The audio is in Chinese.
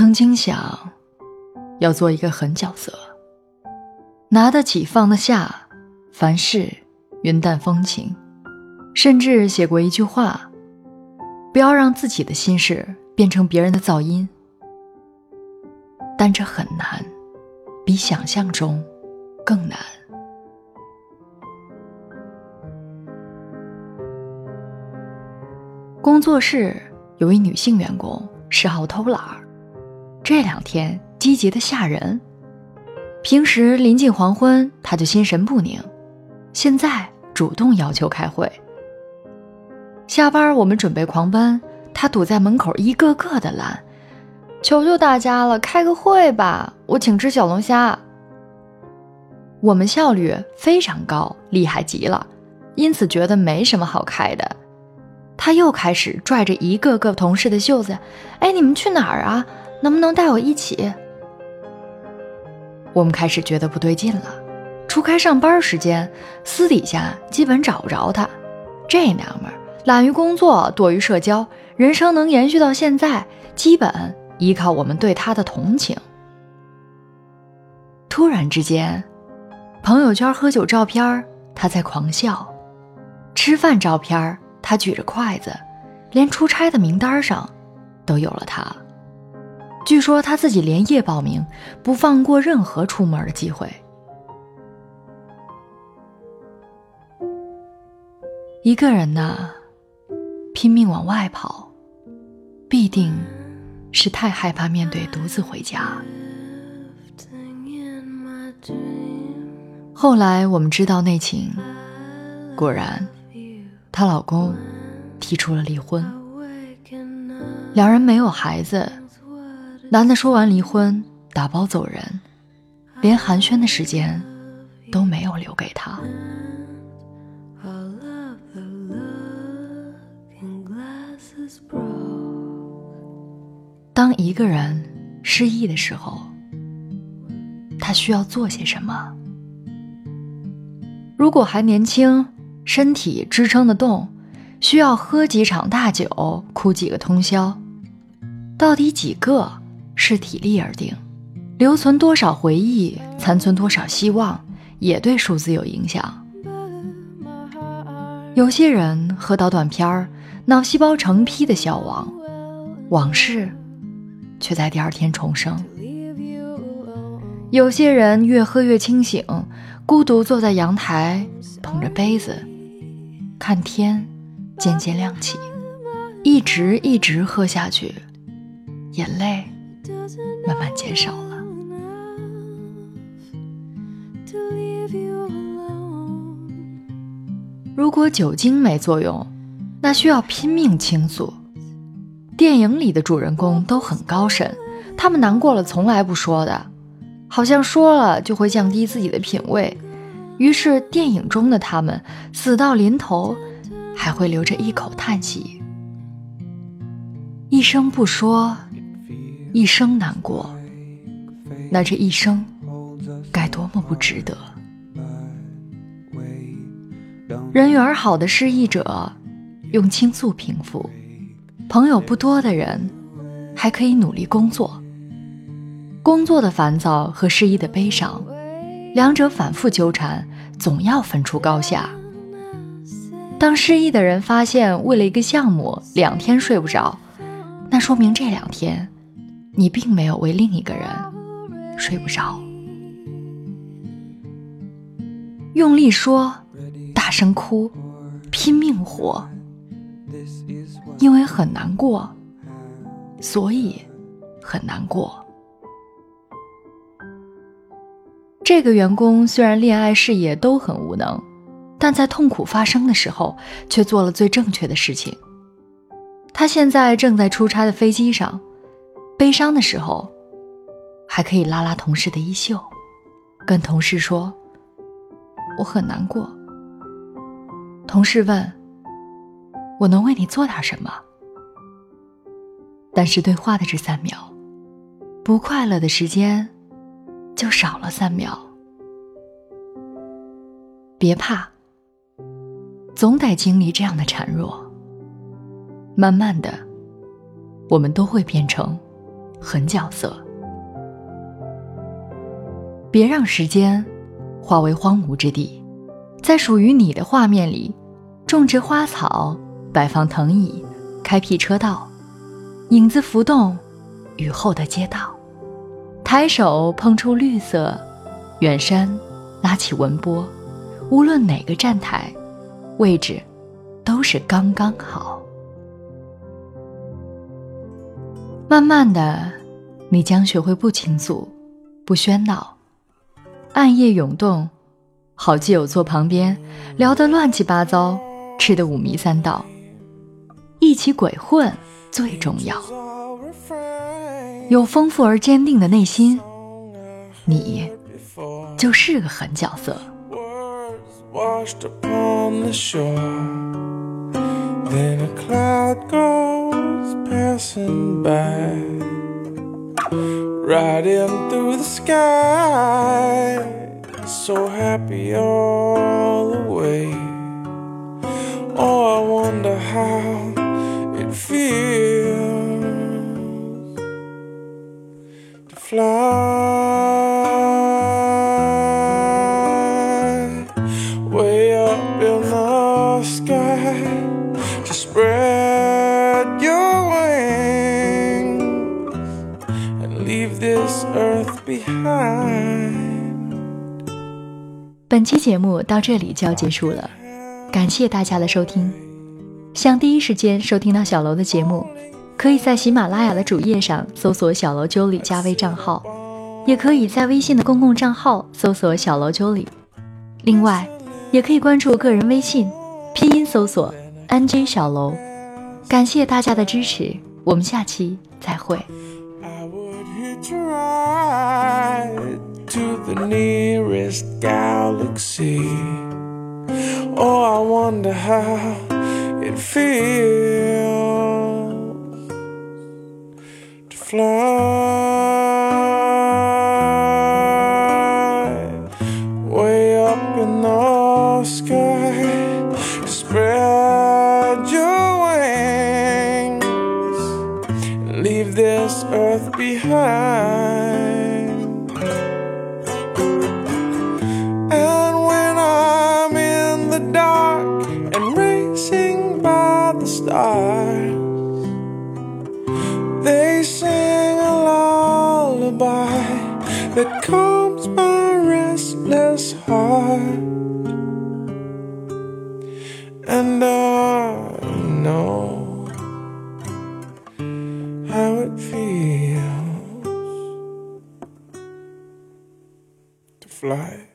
曾经想，要做一个狠角色，拿得起放得下，凡事云淡风轻，甚至写过一句话：不要让自己的心事变成别人的噪音。但这很难，比想象中更难。工作室有一女性员工，嗜好偷懒儿，这两天积极的吓人。平时临近黄昏，他就心神不宁，现在主动要求开会。下班我们准备狂奔，他堵在门口，一个个的拦：“求求大家了，开个会吧，我请吃小龙虾。”我们效率非常高，厉害极了，因此觉得没什么好开的。他又开始拽着一个个同事的袖子，哎，你们去哪儿啊？能不能带我一起？我们开始觉得不对劲了。除开上班时间，私底下基本找不着他。这娘们儿懒于工作，多于社交，人生能延续到现在，基本依靠我们对他的同情。突然之间，朋友圈喝酒照片，他在狂笑；吃饭照片。他举着筷子，连出差的名单上都有了他。据说他自己连夜报名，不放过任何出门的机会。一个人呢，拼命往外跑，必定是太害怕面对独自回家。后来我们知道内情，果然。她老公提出了离婚，两人没有孩子。男的说完离婚，打包走人，连寒暄的时间都没有留给她。当一个人失意的时候，他需要做些什么？如果还年轻。身体支撑得动，需要喝几场大酒，哭几个通宵，到底几个视体力而定，留存多少回忆，残存多少希望，也对数字有影响。有些人喝到断片儿，脑细胞成批的消亡，往事却在第二天重生。有些人越喝越清醒，孤独坐在阳台，捧着杯子。看天渐渐亮起，一直一直喝下去，眼泪慢慢减少了。如果酒精没作用，那需要拼命倾诉。电影里的主人公都很高深，他们难过了从来不说的，好像说了就会降低自己的品味。于是，电影中的他们死到临头，还会留着一口叹息，一声不说，一生难过，那这一生该多么不值得？人缘好的失意者用倾诉平复，朋友不多的人还可以努力工作。工作的烦躁和失意的悲伤。两者反复纠缠，总要分出高下。当失意的人发现为了一个项目两天睡不着，那说明这两天你并没有为另一个人睡不着。用力说，大声哭，拼命活，因为很难过，所以很难过。这个员工虽然恋爱事业都很无能，但在痛苦发生的时候却做了最正确的事情。他现在正在出差的飞机上，悲伤的时候，还可以拉拉同事的衣袖，跟同事说：“我很难过。”同事问：“我能为你做点什么？”但是对话的这三秒，不快乐的时间。就少了三秒。别怕，总得经历这样的孱弱。慢慢的，我们都会变成狠角色。别让时间化为荒芜之地，在属于你的画面里，种植花草，摆放藤椅，开辟车道，影子浮动，雨后的街道，抬手碰触绿色，远山拉起文波，无论哪个站台，位置都是刚刚好。慢慢的，你将学会不倾诉，不喧闹。暗夜涌动，好基友坐旁边，聊得乱七八糟，吃得五迷三道。一起鬼混最重要。有丰富而坚定的内心，你就是个狠角色。Passing by, riding through the sky, so happy all the way. Oh, I wonder how it feels to fly way up in the sky 本期节目到这里就要结束了，感谢大家的收听。想第一时间收听到小楼的节目，可以在喜马拉雅的主页上搜索“小楼九里”加微账号，也可以在微信的公共账号搜索“小楼九里”。另外，也可以关注个人微信，拼音搜索 “nj 小楼”。感谢大家的支持，我们下期再会。Ride to the nearest galaxy. Oh, I wonder how it feels to fly way up in the sky stars. They sing a lullaby that calms my restless heart. And I know how it feels to fly.